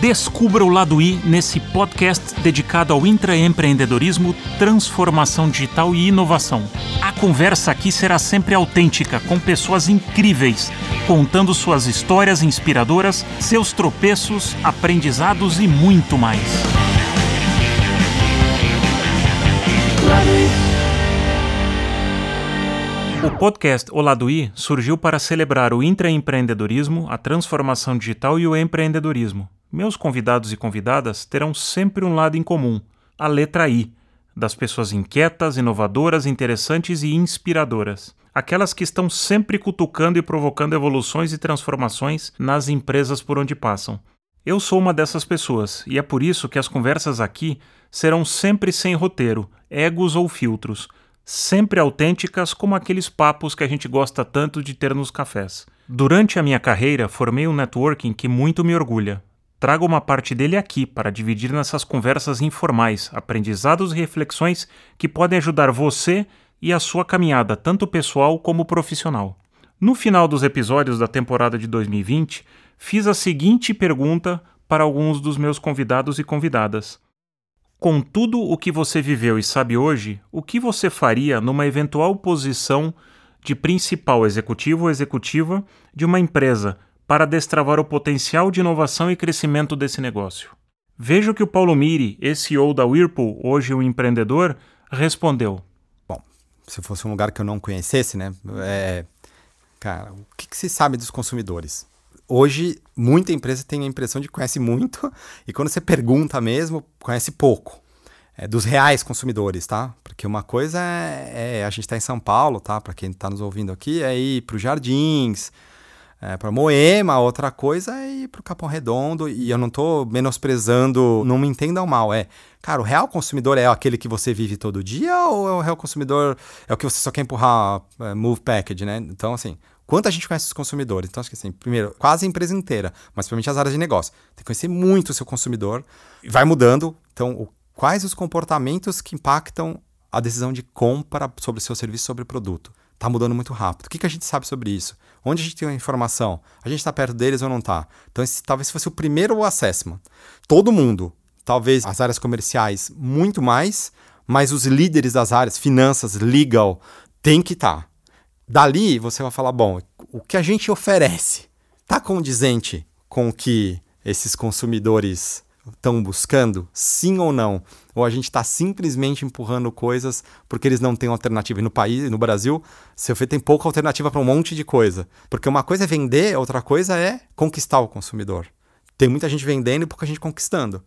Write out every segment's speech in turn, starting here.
Descubra o lado I nesse podcast dedicado ao intraempreendedorismo, transformação digital e inovação. A conversa aqui será sempre autêntica, com pessoas incríveis, contando suas histórias inspiradoras, seus tropeços, aprendizados e muito mais. O podcast O Lado I surgiu para celebrar o intraempreendedorismo, a transformação digital e o empreendedorismo. Meus convidados e convidadas terão sempre um lado em comum, a letra I, das pessoas inquietas, inovadoras, interessantes e inspiradoras. Aquelas que estão sempre cutucando e provocando evoluções e transformações nas empresas por onde passam. Eu sou uma dessas pessoas, e é por isso que as conversas aqui serão sempre sem roteiro, egos ou filtros sempre autênticas como aqueles papos que a gente gosta tanto de ter nos cafés. Durante a minha carreira, formei um networking que muito me orgulha. Trago uma parte dele aqui para dividir nessas conversas informais, aprendizados e reflexões que podem ajudar você e a sua caminhada, tanto pessoal como profissional. No final dos episódios da temporada de 2020, fiz a seguinte pergunta para alguns dos meus convidados e convidadas. Com tudo o que você viveu e sabe hoje, o que você faria numa eventual posição de principal executivo ou executiva de uma empresa para destravar o potencial de inovação e crescimento desse negócio? Veja o que o Paulo Miri, CEO da Whirlpool, hoje um empreendedor, respondeu. Bom, se fosse um lugar que eu não conhecesse, né? É, cara, o que, que se sabe dos consumidores? hoje muita empresa tem a impressão de que conhece muito e quando você pergunta mesmo, conhece pouco. É, dos reais consumidores, tá? Porque uma coisa é, é a gente está em São Paulo, tá? Para quem está nos ouvindo aqui, é ir para os Jardins, é, para Moema, outra coisa é ir para o Capão Redondo. E eu não estou menosprezando, não me entendam mal. É, cara, o real consumidor é aquele que você vive todo dia ou é o real consumidor é o que você só quer empurrar é, move package, né? Então, assim, Quanto a gente conhece os consumidores? Então, acho que assim, primeiro, quase a empresa inteira, mas principalmente as áreas de negócio. Tem que conhecer muito o seu consumidor. Vai mudando. Então, o, quais os comportamentos que impactam a decisão de compra sobre o seu serviço, sobre o produto? Está mudando muito rápido. O que, que a gente sabe sobre isso? Onde a gente tem a informação? A gente está perto deles ou não está? Então, esse talvez fosse o primeiro assessment. Todo mundo, talvez as áreas comerciais, muito mais, mas os líderes das áreas, finanças, legal, tem que estar. Tá. Dali você vai falar: bom, o que a gente oferece está condizente com o que esses consumidores estão buscando? Sim ou não? Ou a gente está simplesmente empurrando coisas porque eles não têm alternativa? E no país, no Brasil, seu tem pouca alternativa para um monte de coisa. Porque uma coisa é vender, outra coisa é conquistar o consumidor. Tem muita gente vendendo e pouca gente conquistando.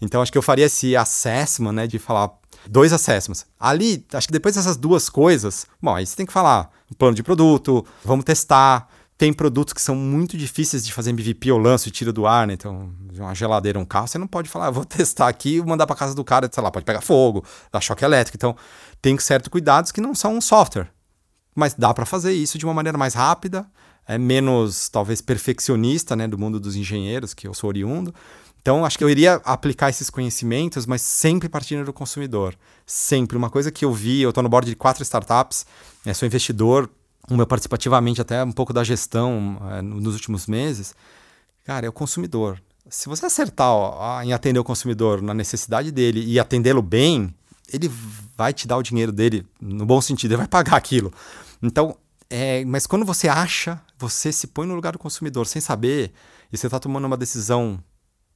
Então acho que eu faria esse assessment, né, de falar dois assessments. Ali, acho que depois dessas duas coisas, bom, aí você tem que falar plano de produto, vamos testar. Tem produtos que são muito difíceis de fazer MVP, eu lanço e tiro do ar, né? Então, uma geladeira, um carro, você não pode falar, ah, vou testar aqui e mandar para casa do cara, sei lá, pode pegar fogo, dar choque elétrico. Então, tem certos cuidados que não são um software. Mas dá para fazer isso de uma maneira mais rápida, é menos, talvez, perfeccionista, né, do mundo dos engenheiros, que eu sou oriundo, então, acho que eu iria aplicar esses conhecimentos, mas sempre partindo do consumidor. Sempre. Uma coisa que eu vi, eu estou no board de quatro startups, é, sou investidor, meu participativamente até um pouco da gestão é, nos últimos meses. Cara, é o consumidor. Se você acertar ó, em atender o consumidor na necessidade dele e atendê-lo bem, ele vai te dar o dinheiro dele, no bom sentido, ele vai pagar aquilo. Então, é, mas quando você acha, você se põe no lugar do consumidor sem saber, e você está tomando uma decisão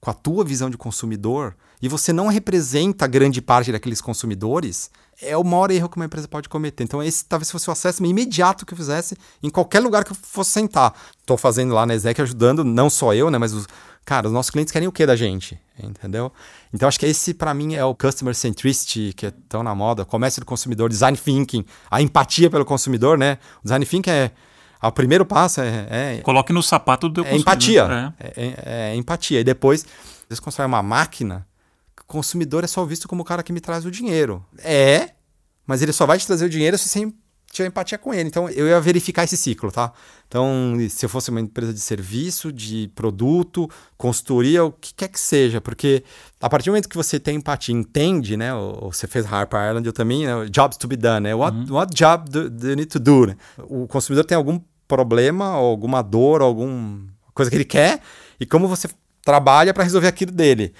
com a tua visão de consumidor e você não representa grande parte daqueles consumidores, é o maior erro que uma empresa pode cometer. Então, esse talvez fosse o acesso imediato que eu fizesse em qualquer lugar que eu fosse sentar. Estou fazendo lá na Exec ajudando, não só eu, né, mas os, cara, os nossos clientes querem o que da gente, entendeu? Então, acho que esse para mim é o customer centricity que é tão na moda, comércio do consumidor, design thinking, a empatia pelo consumidor, né? O design thinking é o primeiro passo é. é Coloque no sapato do é empatia. É. É, é. é, empatia. E depois, você constrói uma máquina, consumidor é só visto como o cara que me traz o dinheiro. É, mas ele só vai te trazer o dinheiro se você tiver empatia com ele. Então, eu ia verificar esse ciclo, tá? Então, se eu fosse uma empresa de serviço, de produto, consultoria, o que quer que seja, porque a partir do momento que você tem empatia, entende, né? Ou você fez Harper Island, eu também, né? Jobs to be done, né? What, uhum. what job do, do you need to do? Né? O consumidor tem algum problema, alguma dor, alguma coisa que ele quer, e como você trabalha para resolver aquilo dele.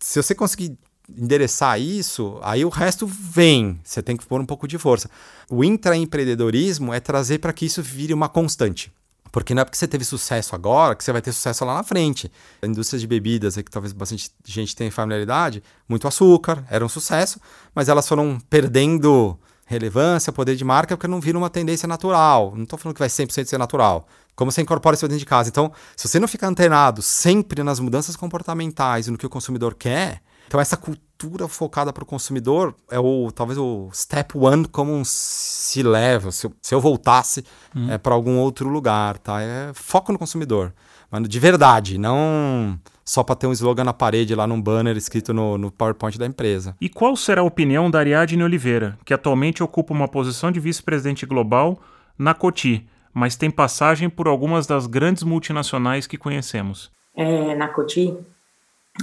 Se você conseguir endereçar isso, aí o resto vem. Você tem que pôr um pouco de força. O intraempreendedorismo é trazer para que isso vire uma constante. Porque não é porque você teve sucesso agora que você vai ter sucesso lá na frente. A indústria de bebidas, que talvez bastante gente tenha familiaridade, muito açúcar, era um sucesso, mas elas foram perdendo relevância, poder de marca, porque não viram uma tendência natural. Não estou falando que vai 100% ser natural. Como você incorpora isso dentro de casa. Então, se você não ficar antenado sempre nas mudanças comportamentais e no que o consumidor quer, então essa cultura focada para o consumidor é o talvez o step one como um se leva. Se eu, se eu voltasse hum. é, para algum outro lugar, tá? É foco no consumidor, mas de verdade, não só para ter um slogan na parede lá num banner escrito no, no PowerPoint da empresa. E qual será a opinião da Ariadne Oliveira, que atualmente ocupa uma posição de vice-presidente global na Coty, mas tem passagem por algumas das grandes multinacionais que conhecemos? É, na Coty,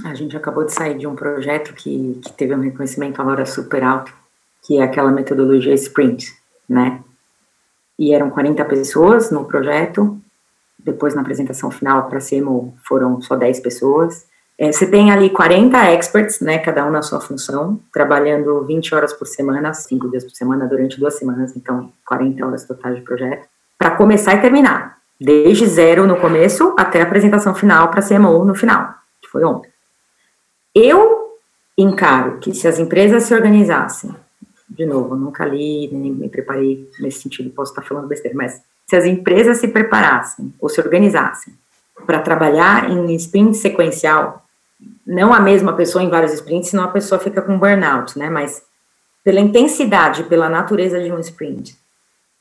a gente acabou de sair de um projeto que, que teve um reconhecimento agora super alto, que é aquela metodologia Sprint, né? E eram 40 pessoas no projeto, depois na apresentação final para CMO foram só 10 pessoas. É, você tem ali 40 experts, né, cada um na sua função, trabalhando 20 horas por semana, 5 dias por semana, durante duas semanas, então 40 horas totais de projeto, para começar e terminar, desde zero no começo até a apresentação final para CMO no final, que foi ontem. Eu encaro que se as empresas se organizassem, de novo, nunca li, nem me preparei nesse sentido, posso estar falando besteira, mas se as empresas se preparassem ou se organizassem para trabalhar em sprint sequencial, não a mesma pessoa em vários sprints, senão a pessoa fica com burnout, né? Mas pela intensidade, pela natureza de um sprint,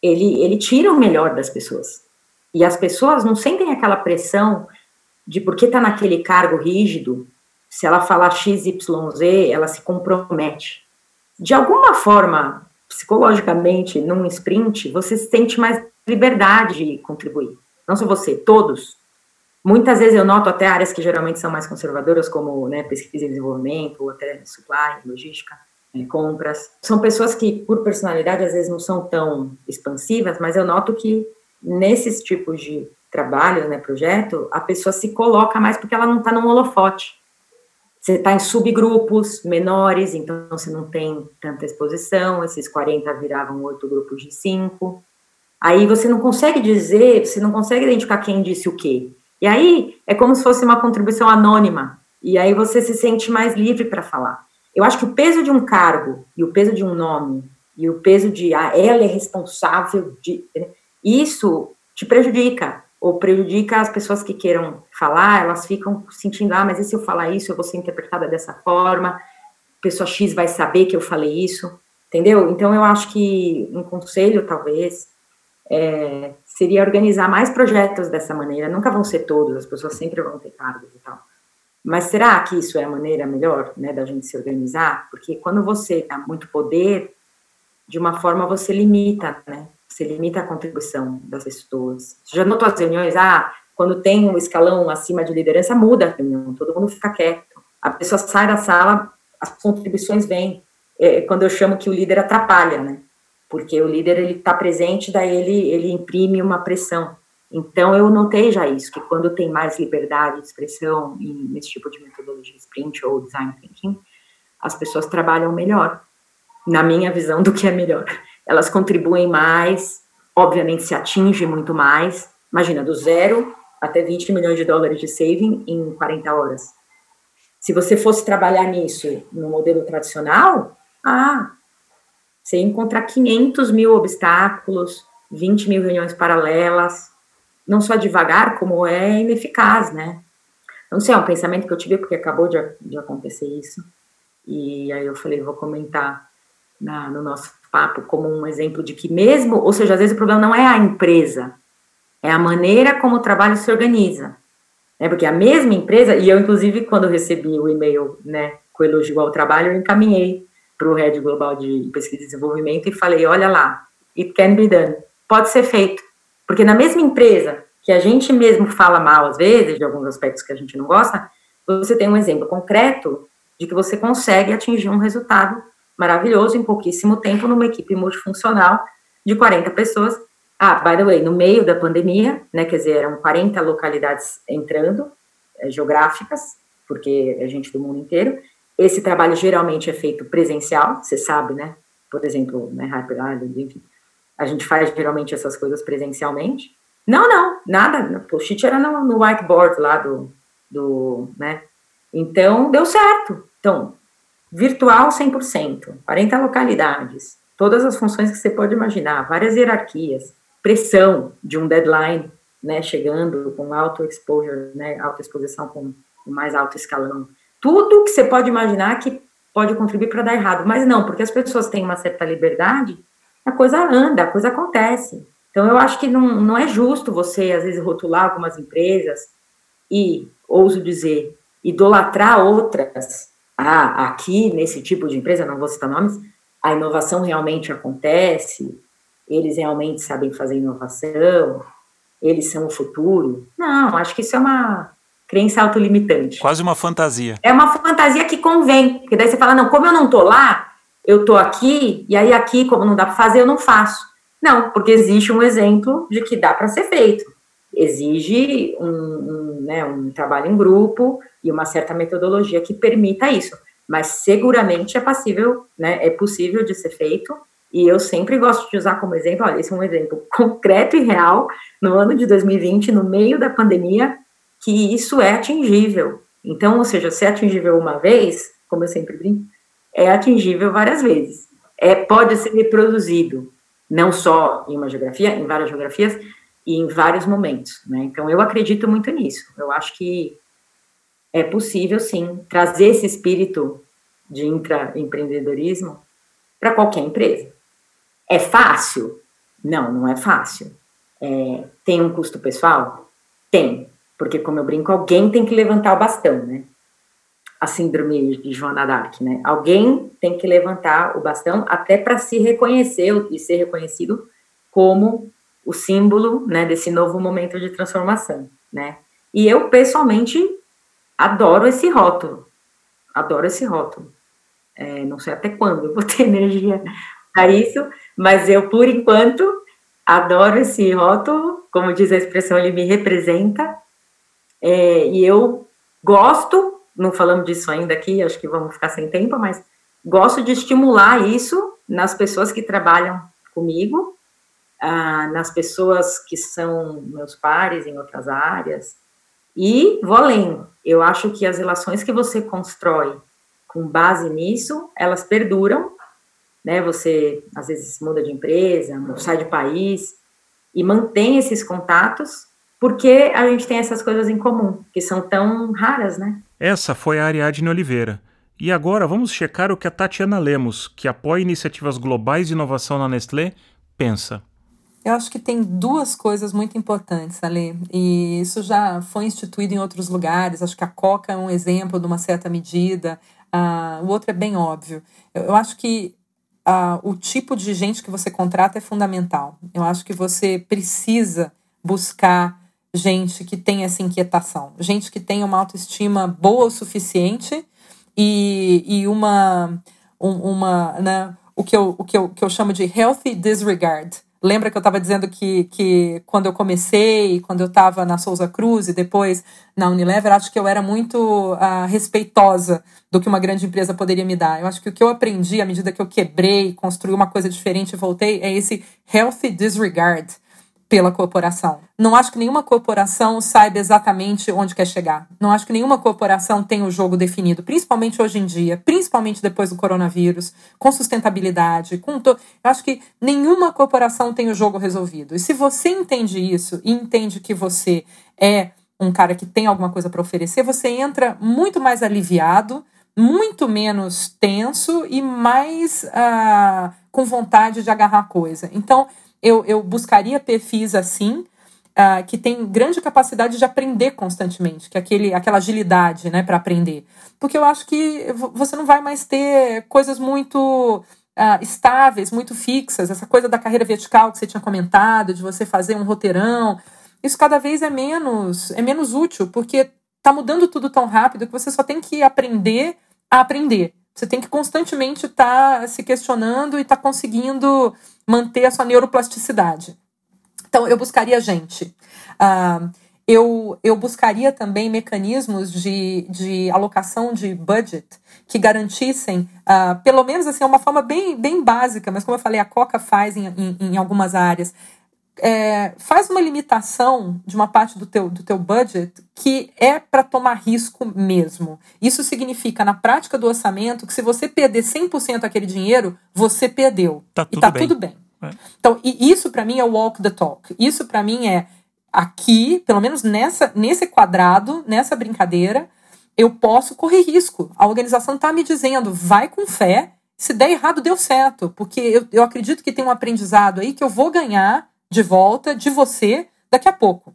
ele, ele tira o melhor das pessoas. E as pessoas não sentem aquela pressão de porque está naquele cargo rígido, se ela falar XYZ, ela se compromete. De alguma forma, psicologicamente, num sprint, você sente mais liberdade de contribuir. Não só você, todos. Muitas vezes eu noto até áreas que geralmente são mais conservadoras, como né, pesquisa e desenvolvimento, ou até supply, logística, né, compras. São pessoas que, por personalidade, às vezes não são tão expansivas, mas eu noto que nesses tipos de trabalho, né, projeto, a pessoa se coloca mais porque ela não está num holofote. Você está em subgrupos menores, então você não tem tanta exposição, esses 40 viravam oito grupos de cinco. Aí você não consegue dizer, você não consegue identificar quem disse o quê. E aí é como se fosse uma contribuição anônima. E aí você se sente mais livre para falar. Eu acho que o peso de um cargo e o peso de um nome e o peso de ah, ela é responsável de isso te prejudica ou prejudica as pessoas que queiram falar, elas ficam sentindo, ah, mas e se eu falar isso, eu vou ser interpretada dessa forma, pessoa X vai saber que eu falei isso, entendeu? Então, eu acho que um conselho, talvez, é, seria organizar mais projetos dessa maneira, nunca vão ser todos, as pessoas sempre vão ter cargos e tal, mas será que isso é a maneira melhor, né, da gente se organizar? Porque quando você dá muito poder, de uma forma você limita, né, você limita a contribuição das pessoas. Você já notou as reuniões? Ah, quando tem um escalão acima de liderança, muda a reunião, todo mundo fica quieto. A pessoa sai da sala, as contribuições vêm. É quando eu chamo que o líder atrapalha, né? Porque o líder ele está presente, daí ele ele imprime uma pressão. Então eu notei já isso, que quando tem mais liberdade de expressão nesse tipo de metodologia sprint ou design thinking, as pessoas trabalham melhor, na minha visão do que é melhor elas contribuem mais, obviamente se atinge muito mais. Imagina, do zero até 20 milhões de dólares de saving em 40 horas. Se você fosse trabalhar nisso no modelo tradicional, ah, você ia encontrar 500 mil obstáculos, 20 mil reuniões paralelas, não só devagar, como é ineficaz, né? Não sei, é um pensamento que eu tive porque acabou de, de acontecer isso. E aí eu falei, vou comentar na, no nosso papo como um exemplo de que mesmo, ou seja, às vezes o problema não é a empresa, é a maneira como o trabalho se organiza. Né? Porque a mesma empresa, e eu, inclusive, quando recebi o e-mail né, com elogio ao trabalho, eu encaminhei para o Head Global de Pesquisa e Desenvolvimento e falei, olha lá, it can be done, pode ser feito. Porque na mesma empresa que a gente mesmo fala mal, às vezes, de alguns aspectos que a gente não gosta, você tem um exemplo concreto de que você consegue atingir um resultado maravilhoso em pouquíssimo tempo numa equipe multifuncional de 40 pessoas. Ah, by the way, no meio da pandemia, né, quer dizer, eram 40 localidades entrando, é, geográficas, porque é gente do mundo inteiro. Esse trabalho geralmente é feito presencial, você sabe, né? Por exemplo, né, Hyper Island, enfim. A gente faz geralmente essas coisas presencialmente. Não, não, nada. O post era no, no whiteboard lá do, do, né? Então, deu certo. Então, virtual 100%, 40 localidades, todas as funções que você pode imaginar, várias hierarquias, pressão de um deadline, né, chegando com alto exposure, né, alta exposição com o mais alto escalão. Tudo que você pode imaginar que pode contribuir para dar errado, mas não, porque as pessoas têm uma certa liberdade, a coisa anda, a coisa acontece. Então, eu acho que não, não é justo você, às vezes, rotular algumas empresas e, ouso dizer, idolatrar outras. Ah, aqui, nesse tipo de empresa, não vou citar nomes, a inovação realmente acontece, eles realmente sabem fazer inovação, eles são o futuro. Não, acho que isso é uma crença autolimitante. Quase uma fantasia. É uma fantasia que convém, porque daí você fala, não, como eu não tô lá, eu tô aqui, e aí aqui, como não dá para fazer, eu não faço. Não, porque existe um exemplo de que dá para ser feito. Exige um, um, né, um trabalho em grupo e uma certa metodologia que permita isso. Mas seguramente é passível, né, é possível de ser feito, e eu sempre gosto de usar como exemplo, olha, esse é um exemplo concreto e real, no ano de 2020, no meio da pandemia, que isso é atingível. Então, ou seja, se é atingível uma vez, como eu sempre brinco, é atingível várias vezes. É, pode ser reproduzido, não só em uma geografia, em várias geografias e em vários momentos. Né? Então, eu acredito muito nisso. Eu acho que é possível, sim, trazer esse espírito de intraempreendedorismo para qualquer empresa. É fácil? Não, não é fácil. É, tem um custo pessoal? Tem, porque como eu brinco, alguém tem que levantar o bastão, né? A síndrome de Joana d'Arc, né? Alguém tem que levantar o bastão até para se reconhecer e ser reconhecido como o símbolo, né, desse novo momento de transformação, né? E eu pessoalmente adoro esse rótulo, adoro esse rótulo. É, não sei até quando eu vou ter energia para isso, mas eu, por enquanto, adoro esse rótulo, como diz a expressão, ele me representa, é, e eu gosto, não falamos disso ainda aqui, acho que vamos ficar sem tempo, mas gosto de estimular isso nas pessoas que trabalham comigo, ah, nas pessoas que são meus pares em outras áreas, e vou além, eu acho que as relações que você constrói com base nisso, elas perduram, né? Você às vezes muda de empresa, sai de país e mantém esses contatos porque a gente tem essas coisas em comum, que são tão raras, né? Essa foi a Ariadne Oliveira. E agora vamos checar o que a Tatiana Lemos, que apoia iniciativas globais de inovação na Nestlé, pensa. Eu acho que tem duas coisas muito importantes, Ale, e isso já foi instituído em outros lugares. Acho que a Coca é um exemplo de uma certa medida, uh, o outro é bem óbvio. Eu, eu acho que uh, o tipo de gente que você contrata é fundamental. Eu acho que você precisa buscar gente que tem essa inquietação, gente que tem uma autoestima boa o suficiente e, e uma, um, uma né, o, que eu, o que eu, que eu chamo de healthy disregard Lembra que eu estava dizendo que, que quando eu comecei, quando eu estava na Souza Cruz e depois na Unilever, acho que eu era muito uh, respeitosa do que uma grande empresa poderia me dar. Eu acho que o que eu aprendi à medida que eu quebrei, construí uma coisa diferente e voltei, é esse healthy disregard pela corporação. Não acho que nenhuma corporação saiba exatamente onde quer chegar. Não acho que nenhuma corporação tenha o jogo definido, principalmente hoje em dia, principalmente depois do coronavírus, com sustentabilidade, com to... Eu acho que nenhuma corporação tem o jogo resolvido. E se você entende isso e entende que você é um cara que tem alguma coisa para oferecer, você entra muito mais aliviado, muito menos tenso e mais uh, com vontade de agarrar coisa. Então, eu, eu buscaria perfis assim, uh, que tem grande capacidade de aprender constantemente, que é aquele, aquela agilidade né, para aprender. Porque eu acho que você não vai mais ter coisas muito uh, estáveis, muito fixas, essa coisa da carreira vertical que você tinha comentado, de você fazer um roteirão. Isso cada vez é menos, é menos útil, porque está mudando tudo tão rápido que você só tem que aprender a aprender. Você tem que constantemente estar tá se questionando e estar tá conseguindo manter a sua neuroplasticidade. Então, eu buscaria gente. Uh, eu, eu buscaria também mecanismos de, de alocação de budget que garantissem, uh, pelo menos assim, uma forma bem, bem básica, mas como eu falei, a Coca faz em, em, em algumas áreas, é, faz uma limitação de uma parte do teu, do teu budget que é para tomar risco mesmo. Isso significa, na prática do orçamento, que se você perder 100% aquele dinheiro, você perdeu. Tá tudo e tá bem. tudo bem. É. Então, e isso para mim é walk the talk. Isso para mim é aqui, pelo menos nessa, nesse quadrado, nessa brincadeira, eu posso correr risco. A organização está me dizendo, vai com fé. Se der errado, deu certo. Porque eu, eu acredito que tem um aprendizado aí que eu vou ganhar de volta de você daqui a pouco.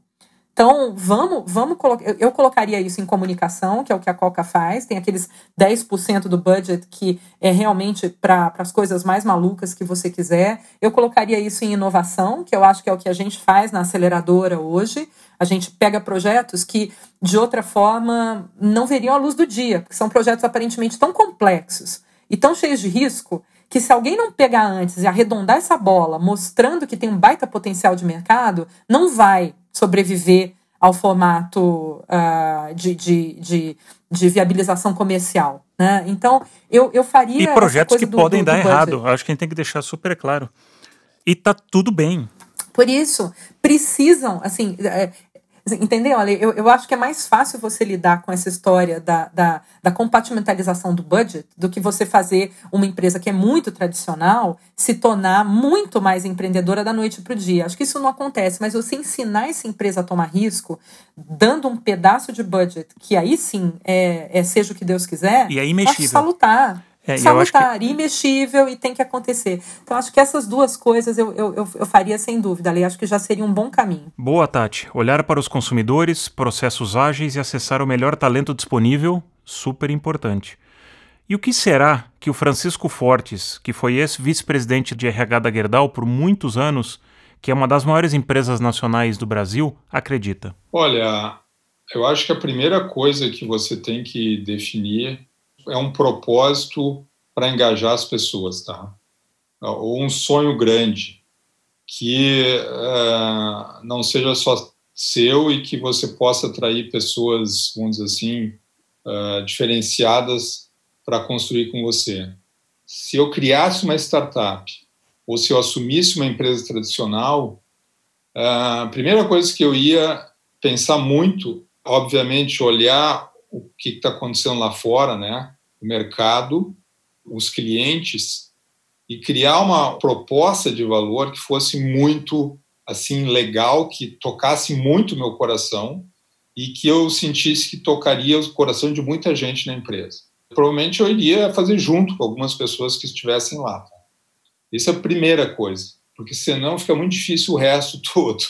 Então, vamos, vamos colocar. Eu, eu colocaria isso em comunicação, que é o que a Coca faz. Tem aqueles 10% do budget que é realmente para as coisas mais malucas que você quiser. Eu colocaria isso em inovação, que eu acho que é o que a gente faz na aceleradora hoje. A gente pega projetos que, de outra forma, não veriam a luz do dia, porque são projetos aparentemente tão complexos e tão cheios de risco que se alguém não pegar antes e arredondar essa bola, mostrando que tem um baita potencial de mercado, não vai sobreviver ao formato uh, de, de, de, de, viabilização comercial. Né? Então, eu, eu faria. E projetos que do, podem do, dar do errado. Acho que a gente tem que deixar super claro. E tá tudo bem. Por isso, precisam, assim, é, Entendeu, Ale? Eu, eu acho que é mais fácil você lidar com essa história da, da, da, compartimentalização do budget do que você fazer uma empresa que é muito tradicional se tornar muito mais empreendedora da noite para o dia. Acho que isso não acontece, mas você ensinar essa empresa a tomar risco, dando um pedaço de budget, que aí sim é, é seja o que Deus quiser, e é imexível. acho salutar. É, salutar, que- imexível e tem que acontecer. Então, acho que essas duas coisas eu, eu, eu, eu faria sem dúvida, Ale. Acho que já seria um bom caminho. Boa, Tati. Olhar para os consumidores, processos ágeis e acessar o melhor talento disponível, super importante. E o que será que o Francisco Fortes, que foi ex-vice-presidente de RH da Gerdau por muitos anos, que é uma das maiores empresas nacionais do Brasil, acredita? Olha, eu acho que a primeira coisa que você tem que definir é um propósito para engajar as pessoas, tá? Ou um sonho grande que uh, não seja só seu e que você possa atrair pessoas, vamos dizer assim, uh, diferenciadas para construir com você. Se eu criasse uma startup ou se eu assumisse uma empresa tradicional, uh, a primeira coisa que eu ia pensar muito, obviamente, olhar o que está acontecendo lá fora, né? O mercado, os clientes e criar uma proposta de valor que fosse muito assim legal, que tocasse muito meu coração e que eu sentisse que tocaria o coração de muita gente na empresa. Provavelmente eu iria fazer junto com algumas pessoas que estivessem lá. Tá? Isso é a primeira coisa, porque senão fica muito difícil o resto todo.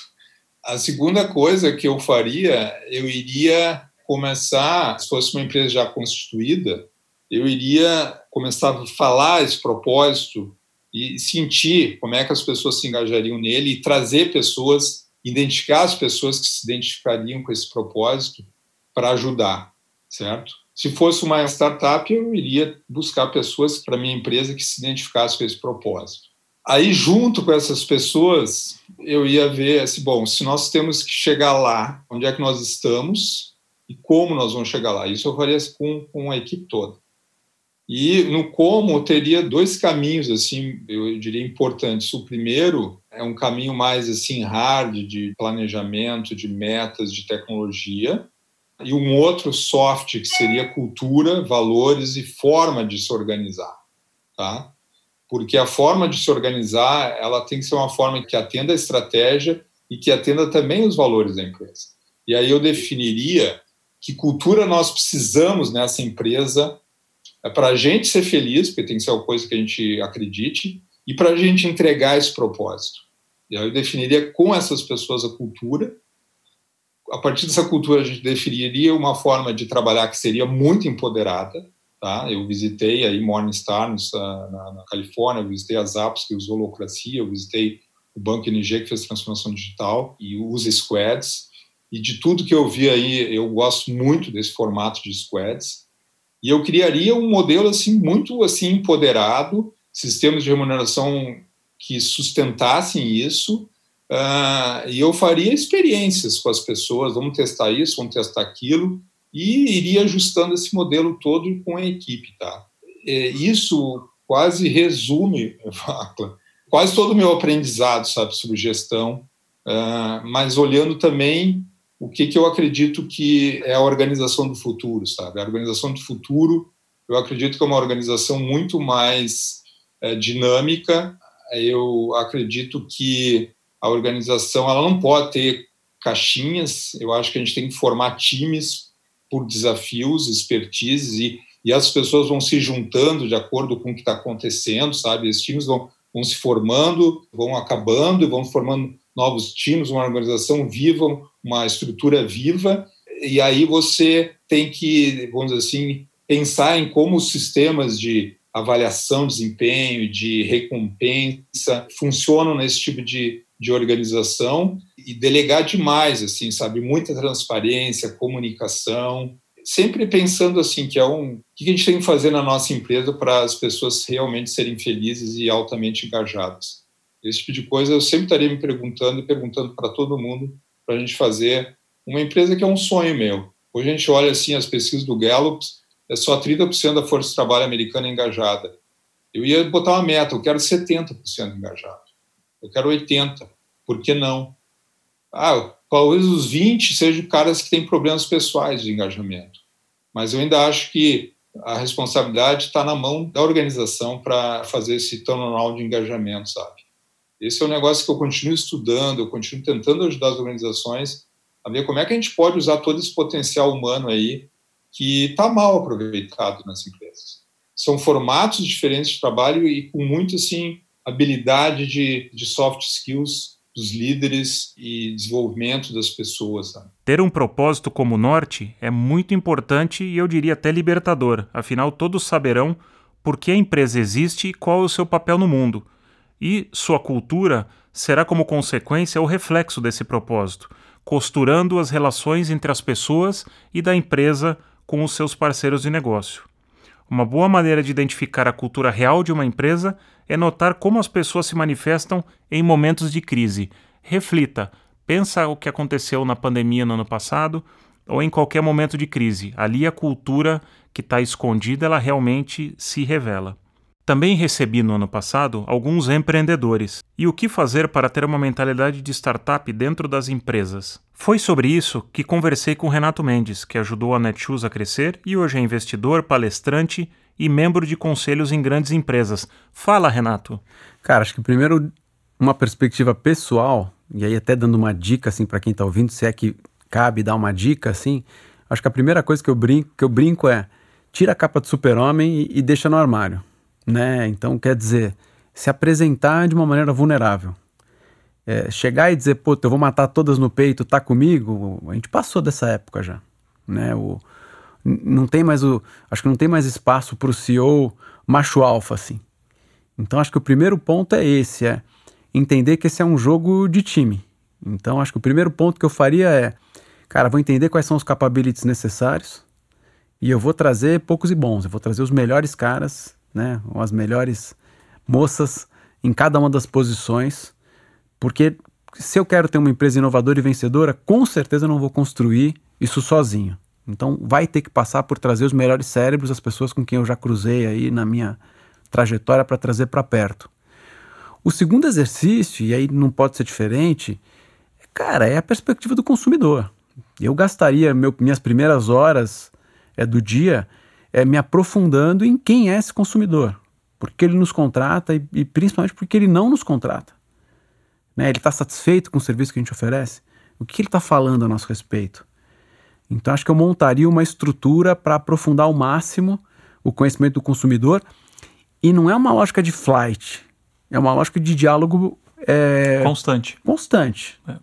A segunda coisa que eu faria, eu iria começar, se fosse uma empresa já constituída, eu iria começar a falar esse propósito e sentir como é que as pessoas se engajariam nele e trazer pessoas, identificar as pessoas que se identificariam com esse propósito para ajudar, certo? Se fosse uma startup, eu iria buscar pessoas para minha empresa que se identificassem com esse propósito. Aí, junto com essas pessoas, eu ia ver assim, bom, se nós temos que chegar lá, onde é que nós estamos e como nós vamos chegar lá. Isso eu faria com, com a equipe toda. E no como eu teria dois caminhos assim, eu diria importantes. O primeiro é um caminho mais assim hard de planejamento, de metas, de tecnologia, e um outro soft que seria cultura, valores e forma de se organizar, tá? Porque a forma de se organizar, ela tem que ser uma forma que atenda a estratégia e que atenda também os valores da empresa. E aí eu definiria que cultura nós precisamos nessa empresa é para a gente ser feliz, porque tem que ser uma coisa que a gente acredite, e para a gente entregar esse propósito. E aí eu definiria com essas pessoas a cultura. A partir dessa cultura, a gente definiria uma forma de trabalhar que seria muito empoderada. Tá? Eu visitei aí Morningstar na, na Califórnia, eu visitei a Zappos, que usou holocracia, eu visitei o Banco NG, que fez transformação digital, e usa squads. E de tudo que eu vi aí, eu gosto muito desse formato de squads. E eu criaria um modelo assim muito assim empoderado, sistemas de remuneração que sustentassem isso, Uh, e eu faria experiências com as pessoas, vamos testar isso, vamos testar aquilo, e iria ajustando esse modelo todo com a equipe, tá? É, isso quase resume, quase todo o meu aprendizado, sabe, sobre gestão, uh, mas olhando também o que, que eu acredito que é a organização do futuro, sabe? A organização do futuro, eu acredito que é uma organização muito mais é, dinâmica. Eu acredito que a organização ela não pode ter caixinhas. Eu acho que a gente tem que formar times por desafios, expertises e, e as pessoas vão se juntando de acordo com o que está acontecendo, sabe? Esses times vão, vão se formando, vão acabando e vão formando novos times, uma organização viva, uma estrutura viva, e aí você tem que, vamos dizer assim, pensar em como os sistemas de avaliação, desempenho, de recompensa funcionam nesse tipo de, de organização e delegar demais, assim, sabe, muita transparência, comunicação, sempre pensando assim que é um, o que a gente tem que fazer na nossa empresa para as pessoas realmente serem felizes e altamente engajadas. Esse tipo de coisa eu sempre estaria me perguntando e perguntando para todo mundo para a gente fazer uma empresa que é um sonho meu. Hoje a gente olha assim as pesquisas do Gallup, é só 30% da força de trabalho americana engajada. Eu ia botar uma meta, eu quero 70% engajado. Eu quero 80. Por que não? Ah, talvez os 20 sejam caras que têm problemas pessoais de engajamento. Mas eu ainda acho que a responsabilidade está na mão da organização para fazer esse turnaround de engajamento, sabe? Esse é um negócio que eu continuo estudando, eu continuo tentando ajudar as organizações a ver como é que a gente pode usar todo esse potencial humano aí que está mal aproveitado nas empresas. São formatos diferentes de trabalho e com muito assim habilidade de, de soft skills dos líderes e desenvolvimento das pessoas. Sabe? Ter um propósito como norte é muito importante e eu diria até libertador. Afinal, todos saberão por que a empresa existe e qual é o seu papel no mundo e sua cultura será como consequência o reflexo desse propósito, costurando as relações entre as pessoas e da empresa com os seus parceiros de negócio. Uma boa maneira de identificar a cultura real de uma empresa é notar como as pessoas se manifestam em momentos de crise. Reflita, pensa o que aconteceu na pandemia no ano passado ou em qualquer momento de crise. Ali a cultura que está escondida, ela realmente se revela. Também recebi no ano passado alguns empreendedores e o que fazer para ter uma mentalidade de startup dentro das empresas. Foi sobre isso que conversei com Renato Mendes, que ajudou a Netshoes a crescer e hoje é investidor, palestrante e membro de conselhos em grandes empresas. Fala, Renato. Cara, acho que primeiro uma perspectiva pessoal, e aí até dando uma dica assim para quem está ouvindo, se é que cabe dar uma dica assim, acho que a primeira coisa que eu brinco, que eu brinco é tira a capa de super-homem e, e deixa no armário né? Então, quer dizer, se apresentar de uma maneira vulnerável. É, chegar e dizer, pô, eu vou matar todas no peito, tá comigo, a gente passou dessa época já, né? O, não tem mais o, acho que não tem mais espaço para o CEO macho alfa assim. Então acho que o primeiro ponto é esse, é entender que esse é um jogo de time. Então acho que o primeiro ponto que eu faria é, cara, vou entender quais são os capabilities necessários e eu vou trazer poucos e bons, eu vou trazer os melhores caras né, as melhores moças em cada uma das posições, porque se eu quero ter uma empresa inovadora e vencedora, com certeza não vou construir isso sozinho. Então vai ter que passar por trazer os melhores cérebros, as pessoas com quem eu já cruzei aí na minha trajetória para trazer para perto. O segundo exercício, e aí não pode ser diferente, cara, é a perspectiva do consumidor. Eu gastaria meu, minhas primeiras horas é, do dia é, me aprofundando em quem é esse consumidor, porque ele nos contrata e, e principalmente porque ele não nos contrata. Né? Ele está satisfeito com o serviço que a gente oferece? O que ele está falando a nosso respeito? Então, acho que eu montaria uma estrutura para aprofundar ao máximo o conhecimento do consumidor. E não é uma lógica de flight, é uma lógica de diálogo é, constante. Constante. É.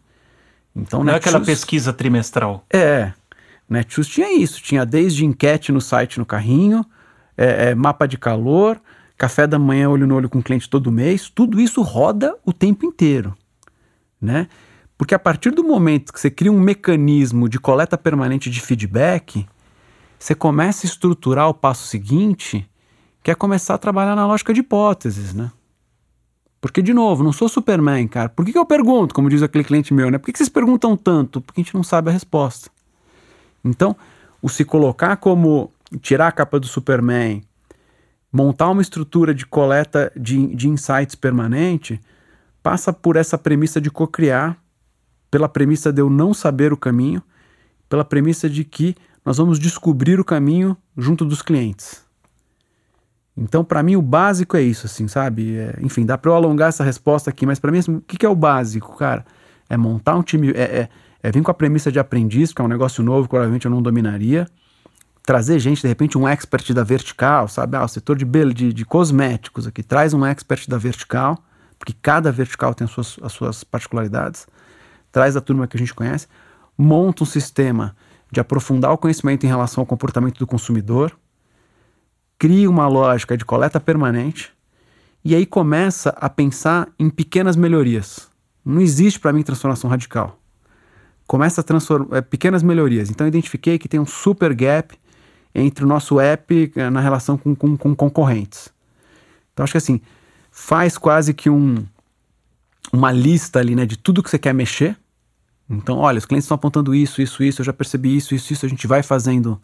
Então, não é aquela pesquisa trimestral. É. Netshoes tinha isso, tinha desde enquete no site no carrinho, é, é, mapa de calor, café da manhã olho no olho com o cliente todo mês, tudo isso roda o tempo inteiro, né? Porque a partir do momento que você cria um mecanismo de coleta permanente de feedback, você começa a estruturar o passo seguinte, que é começar a trabalhar na lógica de hipóteses, né? Porque, de novo, não sou Superman, cara. Por que, que eu pergunto, como diz aquele cliente meu, né? Por que, que vocês perguntam tanto? Porque a gente não sabe a resposta. Então, o se colocar como tirar a capa do Superman, montar uma estrutura de coleta de, de insights permanente, passa por essa premissa de co-criar, pela premissa de eu não saber o caminho, pela premissa de que nós vamos descobrir o caminho junto dos clientes. Então, para mim, o básico é isso, assim, sabe? É, enfim, dá para eu alongar essa resposta aqui, mas para mim, assim, o que, que, é o básico, cara? É montar um time, é, é, é vir com a premissa de aprendiz, que é um negócio novo que provavelmente eu não dominaria, trazer gente, de repente, um expert da vertical, sabe? Ah, o setor de, de, de cosméticos aqui, traz um expert da vertical, porque cada vertical tem as suas, as suas particularidades, traz a turma que a gente conhece, monta um sistema de aprofundar o conhecimento em relação ao comportamento do consumidor, cria uma lógica de coleta permanente e aí começa a pensar em pequenas melhorias. Não existe para mim transformação radical. Começa a transformar é, pequenas melhorias. Então eu identifiquei que tem um super gap entre o nosso app eh, na relação com, com, com concorrentes. Então acho que assim, faz quase que um, uma lista ali né, de tudo que você quer mexer então, olha, os clientes estão apontando isso, isso, isso, eu já percebi isso, isso, isso, a gente vai fazendo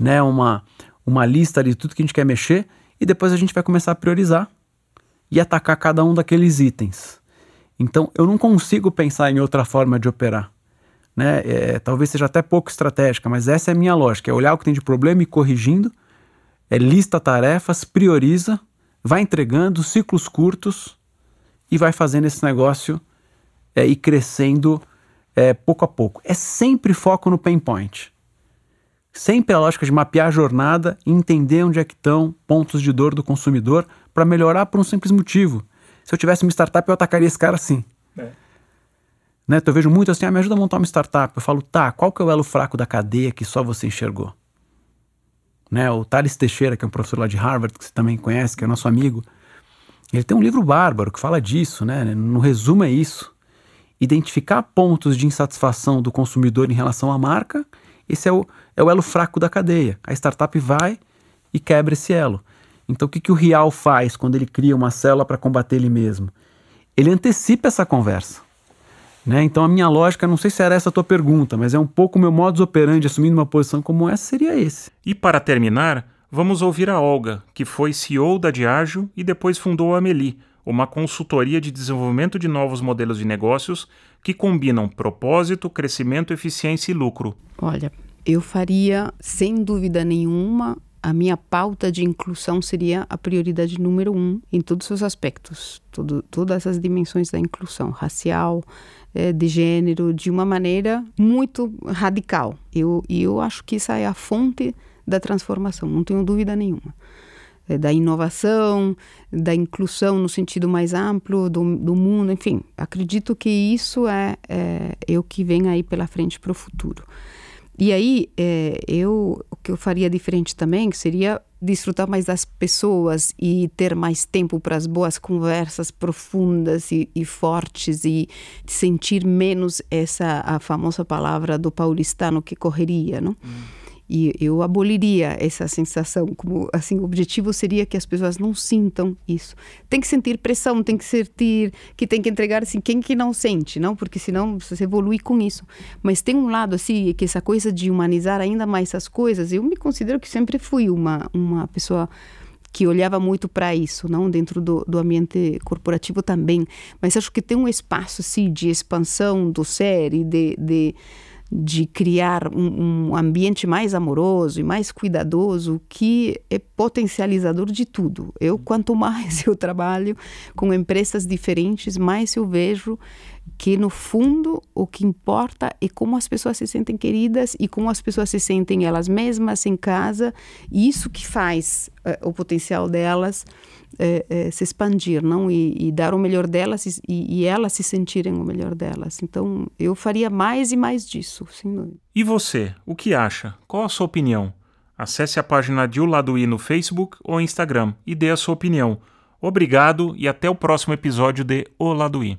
né, uma, uma lista de tudo que a gente quer mexer e depois a gente vai começar a priorizar e atacar cada um daqueles itens. Então, eu não consigo pensar em outra forma de operar. Né? É, talvez seja até pouco estratégica, mas essa é a minha lógica: é olhar o que tem de problema e corrigindo, é lista tarefas, prioriza, vai entregando ciclos curtos e vai fazendo esse negócio é, ir crescendo é, pouco a pouco. É sempre foco no pain point. Sempre a lógica de mapear a jornada e entender onde é que estão pontos de dor do consumidor para melhorar por um simples motivo. Se eu tivesse uma startup, eu atacaria esse cara assim. Né? Então, eu vejo muito assim, ah, me ajuda a montar uma startup. Eu falo, tá, qual que é o elo fraco da cadeia que só você enxergou? Né? O Thales Teixeira, que é um professor lá de Harvard, que você também conhece, que é nosso amigo, ele tem um livro bárbaro que fala disso, né? No resumo é isso identificar pontos de insatisfação do consumidor em relação à marca, esse é o, é o elo fraco da cadeia. A startup vai e quebra esse elo. Então, o que, que o Real faz quando ele cria uma célula para combater ele mesmo? Ele antecipa essa conversa. Né? Então, a minha lógica, não sei se era essa a tua pergunta, mas é um pouco o meu modus operandi assumindo uma posição como essa seria esse. E para terminar, vamos ouvir a Olga, que foi CEO da Diageo e depois fundou a Amelie, uma consultoria de desenvolvimento de novos modelos de negócios que combinam propósito, crescimento, eficiência e lucro. Olha, eu faria, sem dúvida nenhuma, a minha pauta de inclusão seria a prioridade número um em todos os aspectos, todo, todas as dimensões da inclusão, racial, de gênero, de uma maneira muito radical. Eu, e eu acho que essa é a fonte da transformação, não tenho dúvida nenhuma. É, da inovação, da inclusão no sentido mais amplo do, do mundo, enfim, acredito que isso é, é, é o que vem aí pela frente para o futuro. E aí, é, eu, o que eu faria diferente também seria desfrutar mais das pessoas e ter mais tempo para as boas conversas profundas e, e, fortes e sentir menos essa a famosa palavra do paulistano que correria, não? Hum e eu aboliria essa sensação, como assim, o objetivo seria que as pessoas não sintam isso. Tem que sentir pressão, tem que sentir que tem que entregar assim, quem que não sente, não? Porque senão você evolui com isso. Mas tem um lado assim, que essa coisa de humanizar ainda mais as coisas, eu me considero que sempre fui uma uma pessoa que olhava muito para isso, não dentro do, do ambiente corporativo também, mas acho que tem um espaço assim de expansão do ser e de, de de criar um, um, ambiente mais amoroso e mais cuidadoso que é potencializador de tudo. Eu quanto mais eu trabalho com empresas diferentes, mais eu vejo que no fundo o que importa é como as pessoas se sentem queridas e como as pessoas se sentem elas mesmas em casa, e isso que faz uh, o potencial delas uh, uh, se expandir, não e, e, dar o melhor delas e, e, elas se sentirem o melhor delas. Então eu faria mais e mais disso, dúvida. E você, o que acha? Qual a sua opinião? Acesse a página de O Lado I no Facebook ou Instagram e dê a sua opinião. Obrigado e até o próximo episódio de O Lado I.